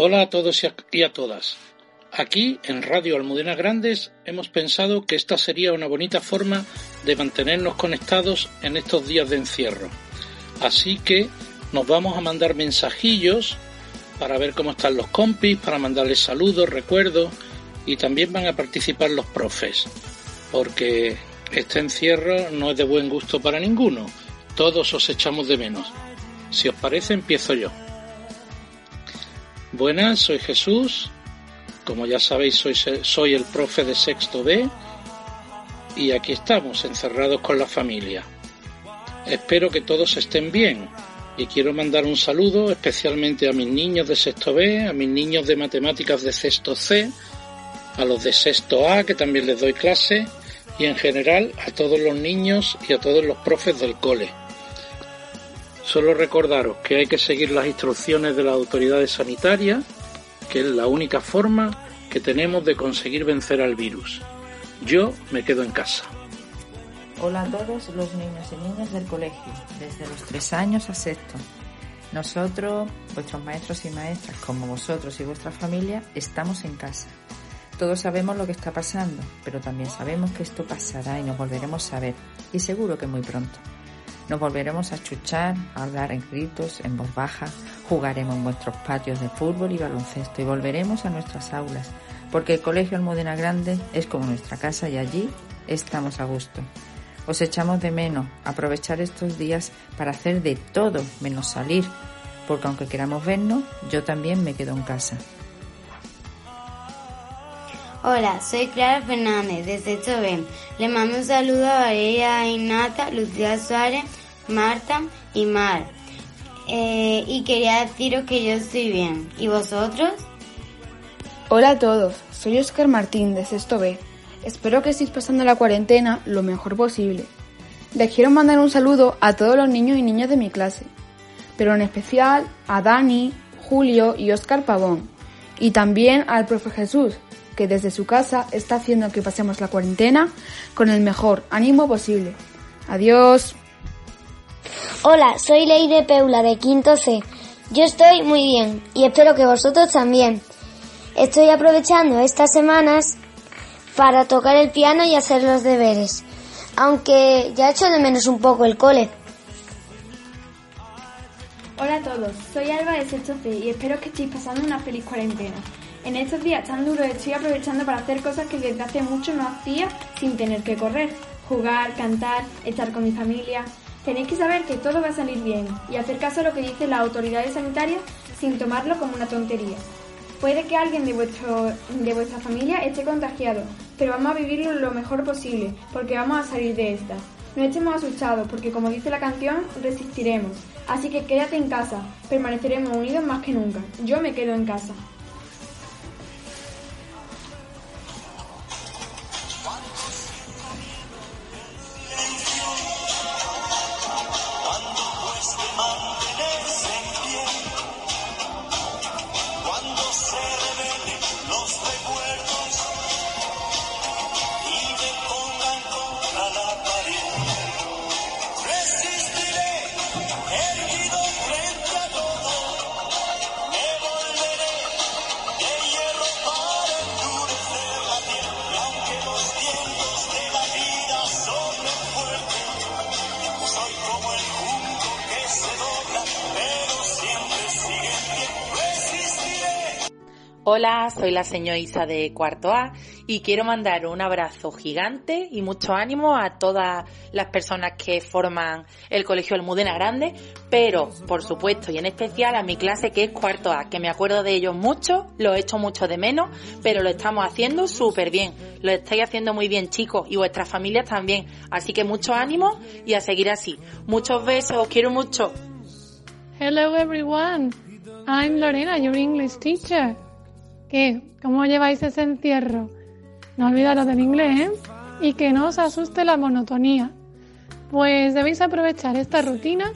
Hola a todos y a todas. Aquí, en Radio Almudena Grandes, hemos pensado que esta sería una bonita forma de mantenernos conectados en estos días de encierro. Así que nos vamos a mandar mensajillos para ver cómo están los compis, para mandarles saludos, recuerdos y también van a participar los profes, porque este encierro no es de buen gusto para ninguno. Todos os echamos de menos. Si os parece, empiezo yo. Buenas, soy Jesús. Como ya sabéis, soy, el profe de sexto B y aquí estamos, encerrados con la familia. Espero que todos estén bien y quiero mandar un saludo especialmente a mis niños de sexto B, a mis niños de matemáticas de sexto C, a los de sexto A, que también les doy clase, y en general a todos los niños y a todos los profes del cole. Solo recordaros que hay que seguir las instrucciones de las autoridades sanitarias, que es la única forma que tenemos de conseguir vencer al virus. Yo me quedo en casa. Hola a todos los niños y niñas del colegio, desde los tres años a sexto. Nosotros, vuestros maestros y maestras, como vosotros y vuestra familia, estamos en casa. Todos sabemos lo que está pasando, pero también sabemos que esto pasará y nos volveremos a ver, y seguro que muy pronto. Nos volveremos a chuchar, a hablar en gritos, en voz baja, jugaremos en vuestros patios de fútbol y baloncesto y volveremos a nuestras aulas, porque el Colegio Almudena Grande es como nuestra casa y allí estamos a gusto. Os echamos de menos aprovechar estos días para hacer de todo menos salir, porque aunque queramos vernos, yo también me quedo en casa. Hola, soy Clara Fernández de Chobén. Le mando un saludo a Valeria Inata, Lucía Suárez, Marta y Mar. Eh, y quería deciros que yo estoy bien. ¿Y vosotros? Hola a todos, soy Oscar Martín de Sexto B. Espero que estéis pasando la cuarentena lo mejor posible. Les quiero mandar un saludo a todos los niños y niñas de mi clase, pero en especial a Dani, Julio y Oscar Pavón, y también al profe Jesús, que desde su casa está haciendo que pasemos la cuarentena con el mejor ánimo posible. Adiós. Hola, soy Leire Peula de Quinto C. Yo estoy muy bien y espero que vosotros también. Estoy aprovechando estas semanas para tocar el piano y hacer los deberes, aunque ya echo de menos un poco el cole. Hola a todos, soy Alba de Sexto C y espero que estéis pasando una feliz cuarentena. En estos días tan duros estoy aprovechando para hacer cosas que desde hace mucho no hacía sin tener que correr. Jugar, cantar, estar con mi familia. Tenéis que saber que todo va a salir bien y hacer caso a lo que dicen las autoridades sanitarias sin tomarlo como una tontería. Puede que alguien de, vuestro, de vuestra familia esté contagiado, pero vamos a vivirlo lo mejor posible porque vamos a salir de esta. No estemos asustados porque como dice la canción, resistiremos. Así que quédate en casa, permaneceremos unidos más que nunca. Yo me quedo en casa. Hola, soy la señora Isa de Cuarto A y quiero mandar un abrazo gigante y mucho ánimo a todas las personas que forman el Colegio Almudena Grande, pero por supuesto y en especial a mi clase que es Cuarto A, que me acuerdo de ellos mucho, lo he hecho mucho de menos, pero lo estamos haciendo súper bien. Lo estáis haciendo muy bien chicos y vuestras familias también. Así que mucho ánimo y a seguir así. Muchos besos, os quiero mucho. Hello everyone. I'm Lorena, your English teacher. ¿Qué? ¿Cómo lleváis ese encierro? No olvidaros del inglés, ¿eh? Y que no os asuste la monotonía. Pues debéis aprovechar esta rutina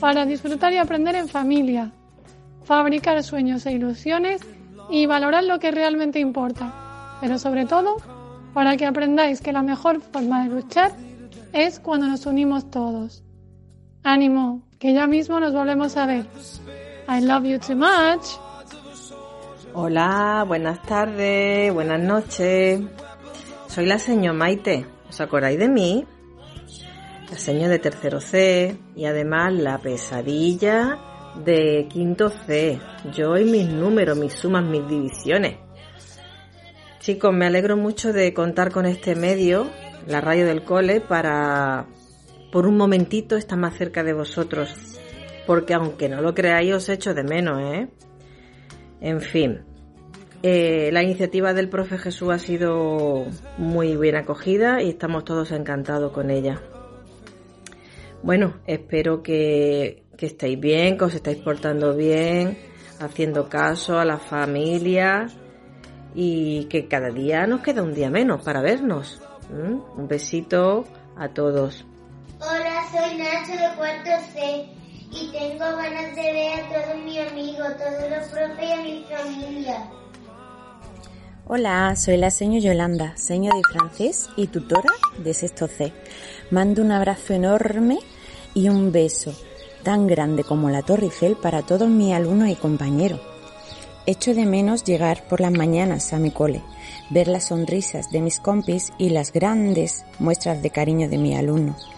para disfrutar y aprender en familia, fabricar sueños e ilusiones y valorar lo que realmente importa. Pero sobre todo, para que aprendáis que la mejor forma de luchar es cuando nos unimos todos. Ánimo, que ya mismo nos volvemos a ver. I love you too much. Hola, buenas tardes, buenas noches. Soy la señora Maite. ¿Os acordáis de mí? La señora de tercero C y además la pesadilla de quinto C. Yo y mis números, mis sumas, mis divisiones. Chicos, me alegro mucho de contar con este medio la radio del cole para por un momentito estar más cerca de vosotros. Porque aunque no lo creáis, os echo de menos, ¿eh? En fin. Eh, la iniciativa del profe Jesús ha sido muy bien acogida y estamos todos encantados con ella. Bueno, espero que, que estéis bien, que os estáis portando bien, haciendo caso a la familia y que cada día nos queda un día menos para vernos. ¿Mm? Un besito a todos. Hola, soy Nacho de cuarto C y tengo ganas de ver a todos mis amigos, todos los profes y a mi familia. Hola, soy la señora Yolanda, seño de francés y tutora de sexto C. Mando un abrazo enorme y un beso tan grande como la Torre Eiffel para todos mis alumnos y compañeros. Echo de menos llegar por las mañanas a mi cole ver las sonrisas de mis compis y las grandes muestras de cariño de mis alumnos.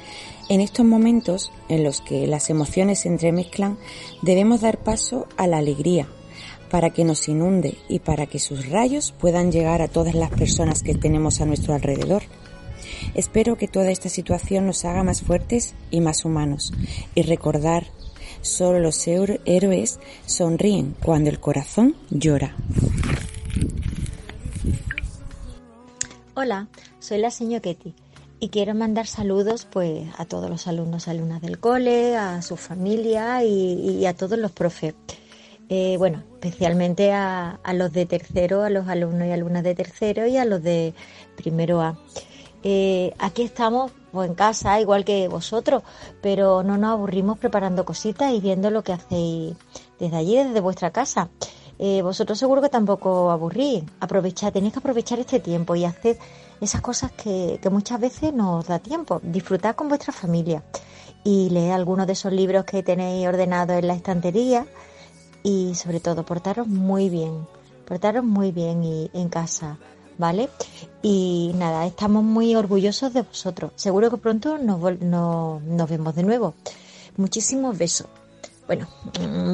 En estos momentos en los que las emociones se entremezclan, debemos dar paso a la alegría para que nos inunde y para que sus rayos puedan llegar a todas las personas que tenemos a nuestro alrededor. Espero que toda esta situación nos haga más fuertes y más humanos y recordar, solo los héroes sonríen cuando el corazón llora. Hola, soy la señora Ketty y quiero mandar saludos pues a todos los alumnos y alumnas del cole, a su familia y, a todos los profes. Eh, bueno, especialmente a, los de tercero, a los alumnos y alumnas de tercero y a los de primero A. Eh, aquí estamos pues, en casa, igual que vosotros, pero no nos aburrimos preparando cositas y viendo lo que hacéis desde allí, desde vuestra casa. Eh, vosotros seguro que tampoco aburrís. Aprovechad, tenéis que aprovechar este tiempo y hacer esas cosas que, muchas veces nos da tiempo. Disfrutad con vuestra familia y leed algunos de esos libros que tenéis ordenados en la estantería y sobre todo portaros muy bien, portaros muy bien y, en casa, ¿vale? Y nada, estamos muy orgullosos de vosotros. Seguro que pronto nos, nos vemos de nuevo. Muchísimos besos. Bueno,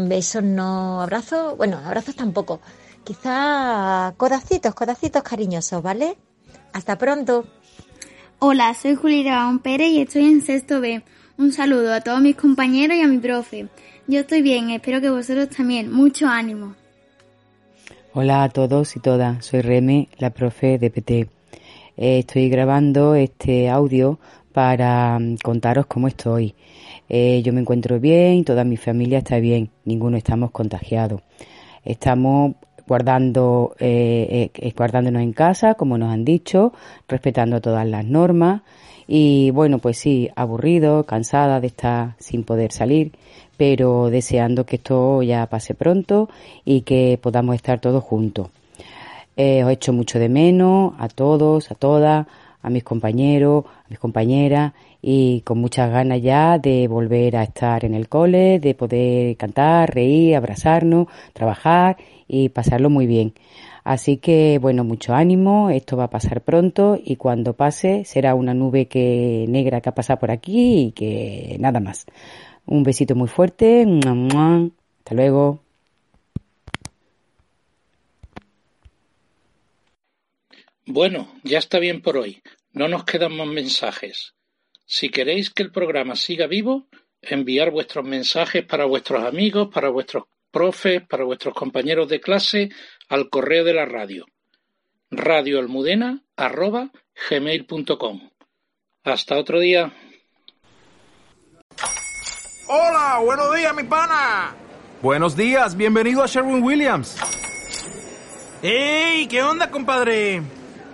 besos no, abrazos, bueno, abrazos tampoco. Quizá codacitos, codacitos cariñosos, ¿vale? Hasta pronto. Hola, soy Julia Pérez y estoy en sexto B. Un saludo a todos mis compañeros y a mi profe. Yo estoy bien, espero que vosotros también. Mucho ánimo. Hola a todos y todas, soy Reme, la profe de PT. Eh, estoy grabando este audio para mm, contaros cómo estoy. Eh, yo me encuentro bien, toda mi familia está bien, ninguno estamos contagiados. Estamos guardando, eh, eh, guardándonos en casa, como nos han dicho, respetando todas las normas y bueno, pues sí, aburrido, cansada de estar sin poder salir, pero deseando que esto ya pase pronto y que podamos estar todos juntos. os echo mucho de menos a todos, a todas, a mis compañeros, a mis compañeras y con muchas ganas ya de volver a estar en el cole, de poder cantar, reír, abrazarnos, trabajar y pasarlo muy bien. Así que bueno, mucho ánimo, esto va a pasar pronto y cuando pase será una nube que negra que ha pasado por aquí y que nada más. Un besito muy fuerte, hasta luego. Bueno, ya está bien por hoy. No nos quedan más mensajes. Si queréis que el programa siga vivo, enviar vuestros mensajes para vuestros amigos, para vuestros profes, para vuestros compañeros de clase al correo de la radio radioalmudena@gmail.com. Hasta otro día. Hola, buenos días, mi pana. Buenos días, bienvenido a Sherwin Williams. ¡Ey! ¿Qué onda, compadre?